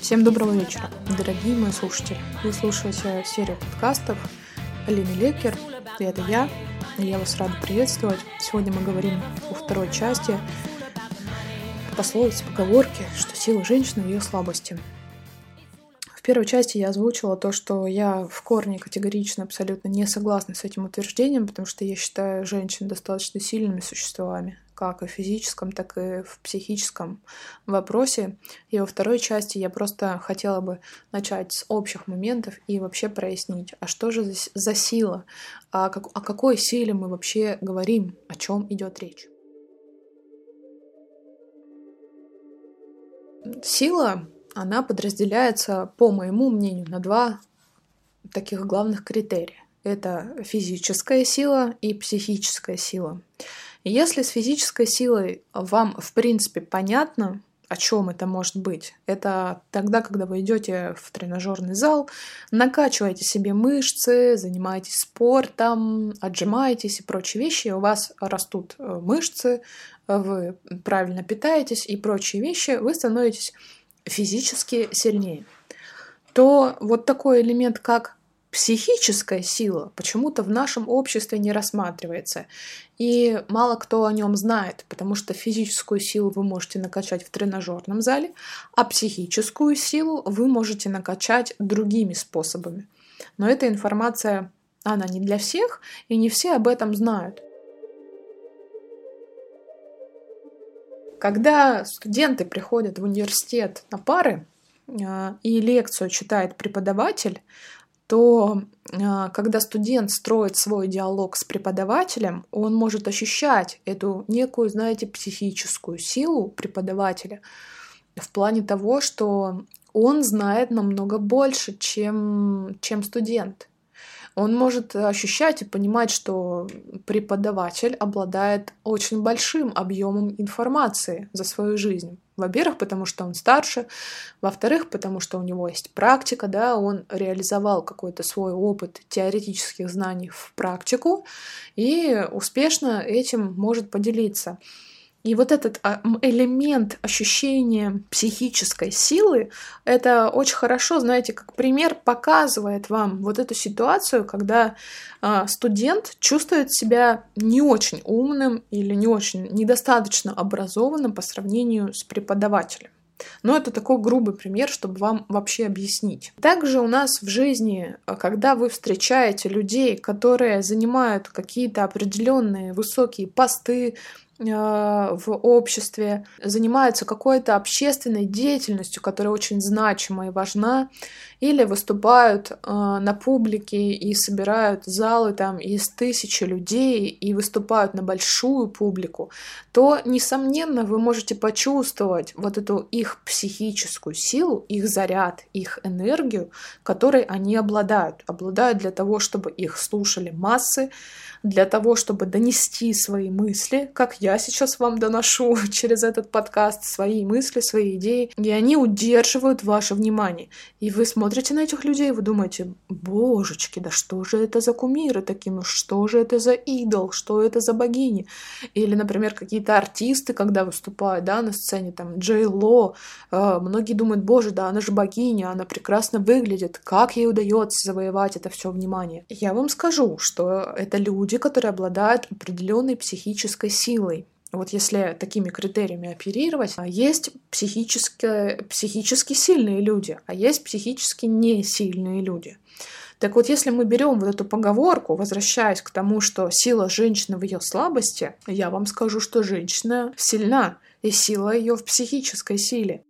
Всем доброго вечера, дорогие мои слушатели. Вы слушаете серию подкастов Алины Лекер, и это я, я вас рада приветствовать. Сегодня мы говорим о второй части пословицы, поговорки, что сила женщины в ее слабости. В первой части я озвучила то, что я в корне категорично абсолютно не согласна с этим утверждением, потому что я считаю женщин достаточно сильными существами, как и в физическом, так и в психическом вопросе. И во второй части я просто хотела бы начать с общих моментов и вообще прояснить, а что же за сила, а как, о какой силе мы вообще говорим, о чем идет речь. Сила она подразделяется, по моему мнению, на два таких главных критерия. Это физическая сила и психическая сила. Если с физической силой вам, в принципе, понятно, о чем это может быть, это тогда, когда вы идете в тренажерный зал, накачиваете себе мышцы, занимаетесь спортом, отжимаетесь и прочие вещи, у вас растут э, мышцы, вы правильно питаетесь и прочие вещи, вы становитесь физически сильнее, то вот такой элемент, как психическая сила, почему-то в нашем обществе не рассматривается. И мало кто о нем знает, потому что физическую силу вы можете накачать в тренажерном зале, а психическую силу вы можете накачать другими способами. Но эта информация, она не для всех, и не все об этом знают. Когда студенты приходят в университет на пары а, и лекцию читает преподаватель, то а, когда студент строит свой диалог с преподавателем, он может ощущать эту некую, знаете, психическую силу преподавателя в плане того, что он знает намного больше, чем, чем студент он может ощущать и понимать, что преподаватель обладает очень большим объемом информации за свою жизнь. Во-первых, потому что он старше, во-вторых, потому что у него есть практика, да, он реализовал какой-то свой опыт теоретических знаний в практику и успешно этим может поделиться. И вот этот а, элемент ощущения психической силы, это очень хорошо, знаете, как пример показывает вам вот эту ситуацию, когда а, студент чувствует себя не очень умным или не очень недостаточно образованным по сравнению с преподавателем. Но это такой грубый пример, чтобы вам вообще объяснить. Также у нас в жизни, а, когда вы встречаете людей, которые занимают какие-то определенные высокие посты, в обществе, занимаются какой-то общественной деятельностью, которая очень значима и важна, или выступают э, на публике и собирают залы там из тысячи людей и выступают на большую публику, то, несомненно, вы можете почувствовать вот эту их психическую силу, их заряд, их энергию, которой они обладают. Обладают для того, чтобы их слушали массы, для того, чтобы донести свои мысли, как я сейчас вам доношу через этот подкаст, свои мысли, свои идеи, и они удерживают ваше внимание. И вы смотрите на этих людей, вы думаете, божечки, да что же это за кумиры такие, ну что же это за идол, что это за богини? Или, например, какие-то артисты, когда выступают, да, на сцене, там, Джей Ло, э, многие думают, боже, да, она же богиня, она прекрасно выглядит, как ей удается завоевать это все внимание? Я вам скажу, что это люди, люди, которые обладают определенной психической силой. Вот если такими критериями оперировать, а есть психически, психически сильные люди, а есть психически не сильные люди. Так вот, если мы берем вот эту поговорку, возвращаясь к тому, что сила женщины в ее слабости, я вам скажу, что женщина сильна, и сила ее в психической силе.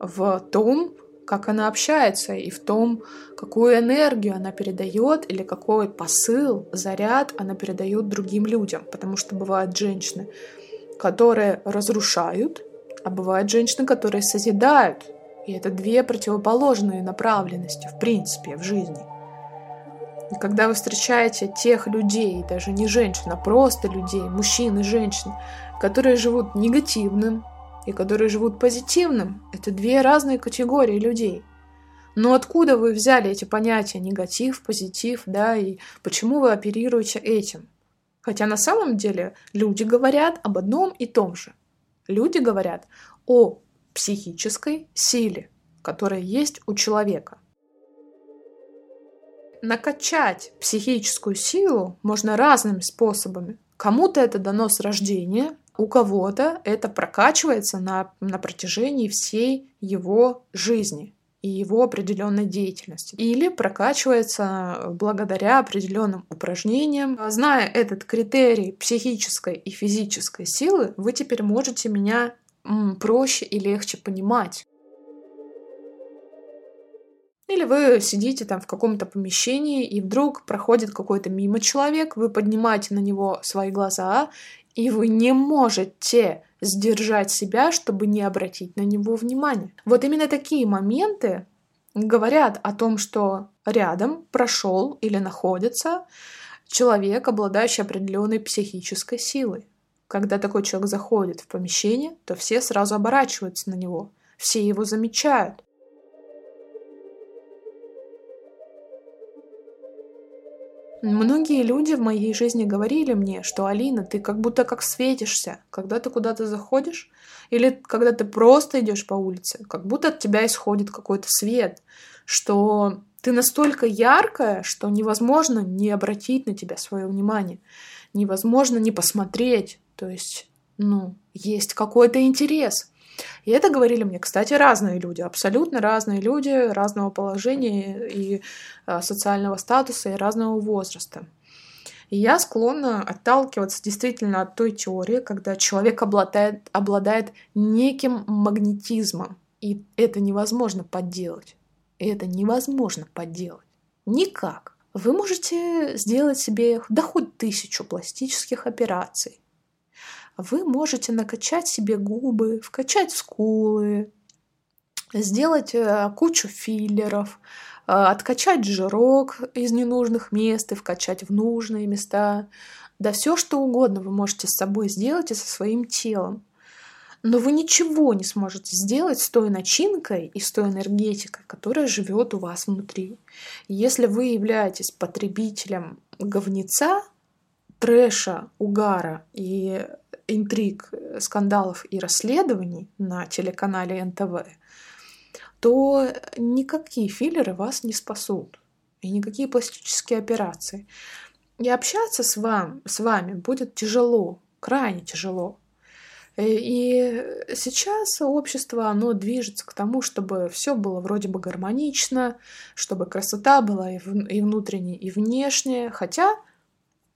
В том, как она общается и в том, какую энергию она передает или какой посыл, заряд она передает другим людям. Потому что бывают женщины, которые разрушают, а бывают женщины, которые созидают. И это две противоположные направленности, в принципе, в жизни. И когда вы встречаете тех людей, даже не женщин, а просто людей, мужчин и женщин, которые живут негативным, и которые живут позитивным, это две разные категории людей. Но откуда вы взяли эти понятия негатив, позитив, да, и почему вы оперируете этим? Хотя на самом деле люди говорят об одном и том же. Люди говорят о психической силе, которая есть у человека. Накачать психическую силу можно разными способами. Кому-то это дано с рождения, у кого-то это прокачивается на, на протяжении всей его жизни и его определенной деятельности. Или прокачивается благодаря определенным упражнениям. Зная этот критерий психической и физической силы, вы теперь можете меня проще и легче понимать. Или вы сидите там в каком-то помещении, и вдруг проходит какой-то мимо человек, вы поднимаете на него свои глаза, и вы не можете сдержать себя, чтобы не обратить на него внимание. Вот именно такие моменты говорят о том, что рядом прошел или находится человек, обладающий определенной психической силой. Когда такой человек заходит в помещение, то все сразу оборачиваются на него, все его замечают. Многие люди в моей жизни говорили мне, что Алина, ты как будто как светишься, когда ты куда-то заходишь, или когда ты просто идешь по улице, как будто от тебя исходит какой-то свет, что ты настолько яркая, что невозможно не обратить на тебя свое внимание, невозможно не посмотреть, то есть, ну, есть какой-то интерес. И это говорили мне, кстати, разные люди, абсолютно разные люди разного положения и а, социального статуса и разного возраста. И я склонна отталкиваться действительно от той теории, когда человек обладает, обладает неким магнетизмом, и это невозможно подделать. И это невозможно подделать. Никак. Вы можете сделать себе да хоть тысячу пластических операций, вы можете накачать себе губы, вкачать скулы, сделать э, кучу филлеров, э, откачать жирок из ненужных мест и вкачать в нужные места. Да все что угодно вы можете с собой сделать и со своим телом. Но вы ничего не сможете сделать с той начинкой и с той энергетикой, которая живет у вас внутри. Если вы являетесь потребителем говнеца, трэша, угара и интриг, скандалов и расследований на телеканале НТВ, то никакие филлеры вас не спасут. И никакие пластические операции. И общаться с, вам, с вами будет тяжело, крайне тяжело. И сейчас общество, оно движется к тому, чтобы все было вроде бы гармонично, чтобы красота была и, внутренняя, и внешняя, хотя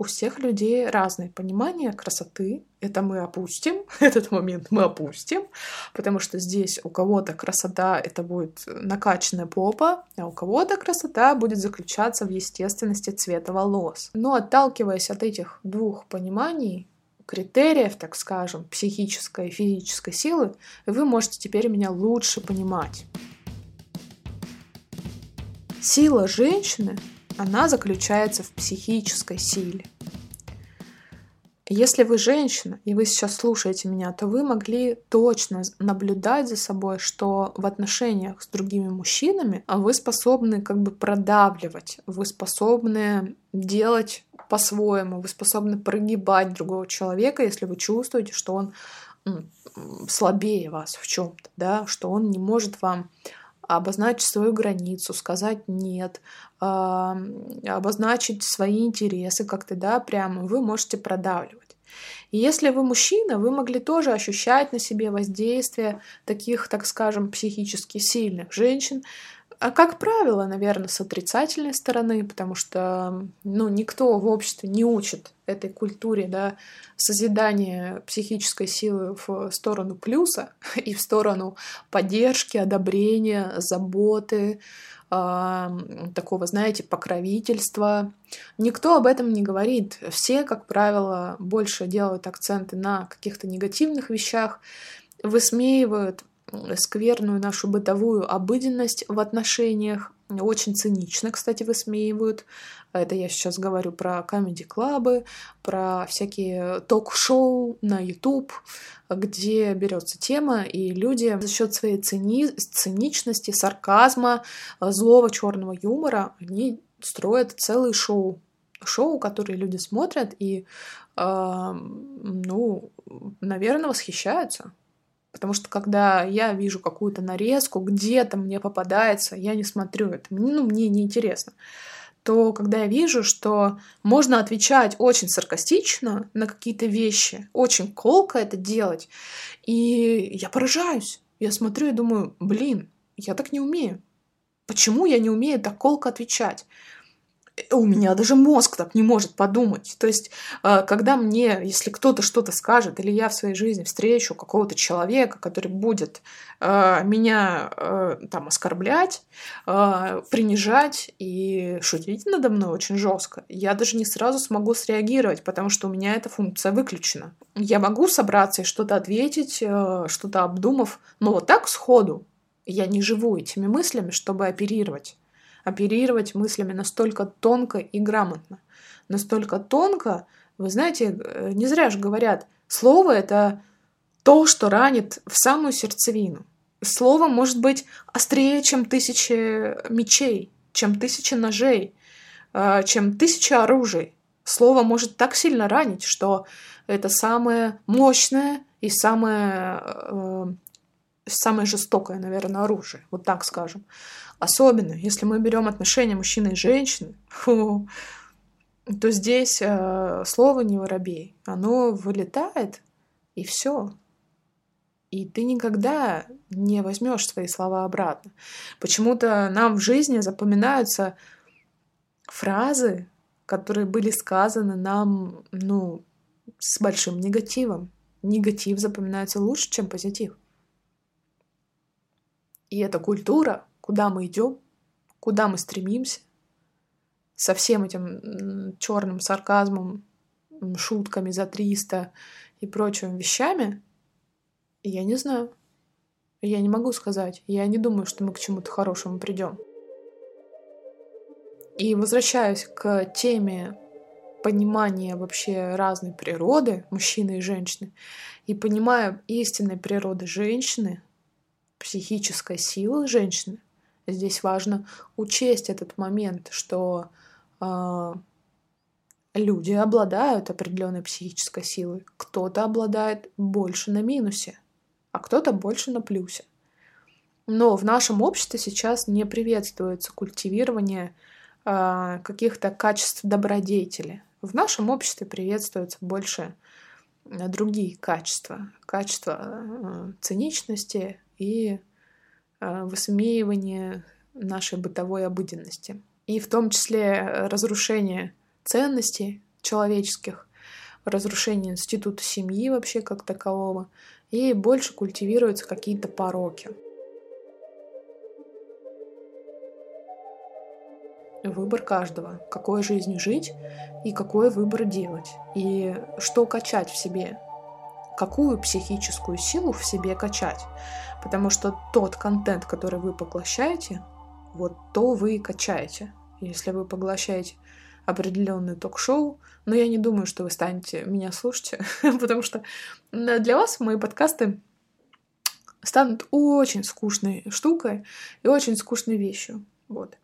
у всех людей разное понимание красоты. Это мы опустим, этот момент мы опустим, потому что здесь у кого-то красота это будет накачанная попа, а у кого-то красота будет заключаться в естественности цвета волос. Но отталкиваясь от этих двух пониманий, критериев, так скажем, психической и физической силы, вы можете теперь меня лучше понимать. Сила женщины она заключается в психической силе. Если вы женщина, и вы сейчас слушаете меня, то вы могли точно наблюдать за собой, что в отношениях с другими мужчинами вы способны как бы продавливать, вы способны делать по-своему, вы способны прогибать другого человека, если вы чувствуете, что он слабее вас в чем-то, да, что он не может вам обозначить свою границу, сказать нет, обозначить свои интересы как-то, да, прямо, вы можете продавливать. И если вы мужчина, вы могли тоже ощущать на себе воздействие таких, так скажем, психически сильных женщин, а как правило, наверное, с отрицательной стороны, потому что ну, никто в обществе не учит этой культуре да, созидания психической силы в сторону плюса и в сторону поддержки, одобрения, заботы, э, такого, знаете, покровительства. Никто об этом не говорит. Все, как правило, больше делают акценты на каких-то негативных вещах, высмеивают скверную нашу бытовую обыденность в отношениях. Очень цинично, кстати, высмеивают. Это я сейчас говорю про комедий-клабы, про всякие ток-шоу на YouTube, где берется тема, и люди за счет своей цини... циничности, сарказма, злого черного юмора, они строят целые шоу. Шоу, которые люди смотрят и, э, ну, наверное, восхищаются Потому что когда я вижу какую-то нарезку, где-то мне попадается, я не смотрю это, ну, мне неинтересно то когда я вижу, что можно отвечать очень саркастично на какие-то вещи, очень колко это делать, и я поражаюсь. Я смотрю и думаю, блин, я так не умею. Почему я не умею так колко отвечать? У меня даже мозг так не может подумать. То есть, э, когда мне, если кто-то что-то скажет, или я в своей жизни встречу какого-то человека, который будет э, меня э, там оскорблять, принижать и шутить надо мной очень жестко, я даже не сразу смогу среагировать, потому что у меня эта функция выключена. Я могу собраться и что-то ответить, что-то обдумав, но вот так сходу я не живу этими мыслями, чтобы оперировать оперировать мыслями настолько тонко и грамотно. Настолько тонко, вы знаете, э, не зря же говорят, слово — это то, что ранит в самую сердцевину. Слово может быть острее, чем тысячи мечей, чем тысячи ножей, э, чем тысяча оружий. Слово может так сильно ранить, что это самое мощное и самое, э, самое жестокое, наверное, оружие, вот так скажем. Особенно, если мы берем отношения мужчины и женщины, фу, то здесь э, слово не воробей. Оно вылетает, и все. И ты никогда не возьмешь свои слова обратно. Почему-то нам в жизни запоминаются фразы, которые были сказаны нам, ну, с большим негативом. Негатив запоминается лучше, чем позитив. И эта культура, куда мы идем, куда мы стремимся, со всем этим черным сарказмом, шутками за 300 и прочими вещами, я не знаю. Я не могу сказать. Я не думаю, что мы к чему-то хорошему придем. И возвращаясь к теме понимания вообще разной природы мужчины и женщины, и понимая истинной природы женщины, психической силы женщины, Здесь важно учесть этот момент, что э, люди обладают определенной психической силой. Кто-то обладает больше на минусе, а кто-то больше на плюсе. Но в нашем обществе сейчас не приветствуется культивирование э, каких-то качеств добродетели. В нашем обществе приветствуются больше другие качества. Качества э, циничности и высмеивание нашей бытовой обыденности. И в том числе разрушение ценностей человеческих, разрушение института семьи вообще как такового, и больше культивируются какие-то пороки. Выбор каждого, какой жизнью жить и какой выбор делать, и что качать в себе, какую психическую силу в себе качать. Потому что тот контент, который вы поглощаете, вот то вы и качаете. Если вы поглощаете определенное ток-шоу, но я не думаю, что вы станете меня слушать, потому что для вас мои подкасты станут очень скучной штукой и очень скучной вещью. Вот.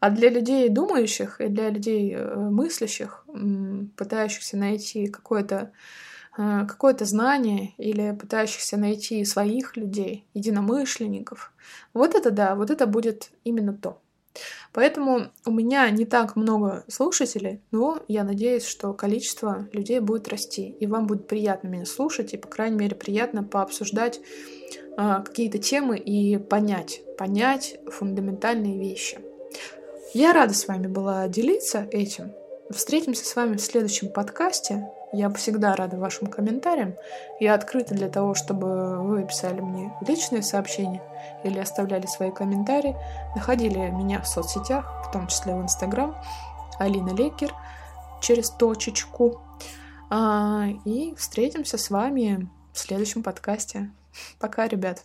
А для людей думающих и для людей э, мыслящих, пытающихся найти какое-то какое-то знание или пытающихся найти своих людей, единомышленников. Вот это да, вот это будет именно то. Поэтому у меня не так много слушателей, но я надеюсь, что количество людей будет расти, и вам будет приятно меня слушать, и, по крайней мере, приятно пообсуждать э, какие-то темы и понять, понять фундаментальные вещи. Я рада с вами была делиться этим. Встретимся с вами в следующем подкасте. Я всегда рада вашим комментариям. Я открыта для того, чтобы вы писали мне личные сообщения или оставляли свои комментарии, находили меня в соцсетях, в том числе в Инстаграм, Алина Лекер, через точечку. А, и встретимся с вами в следующем подкасте. Пока, ребят.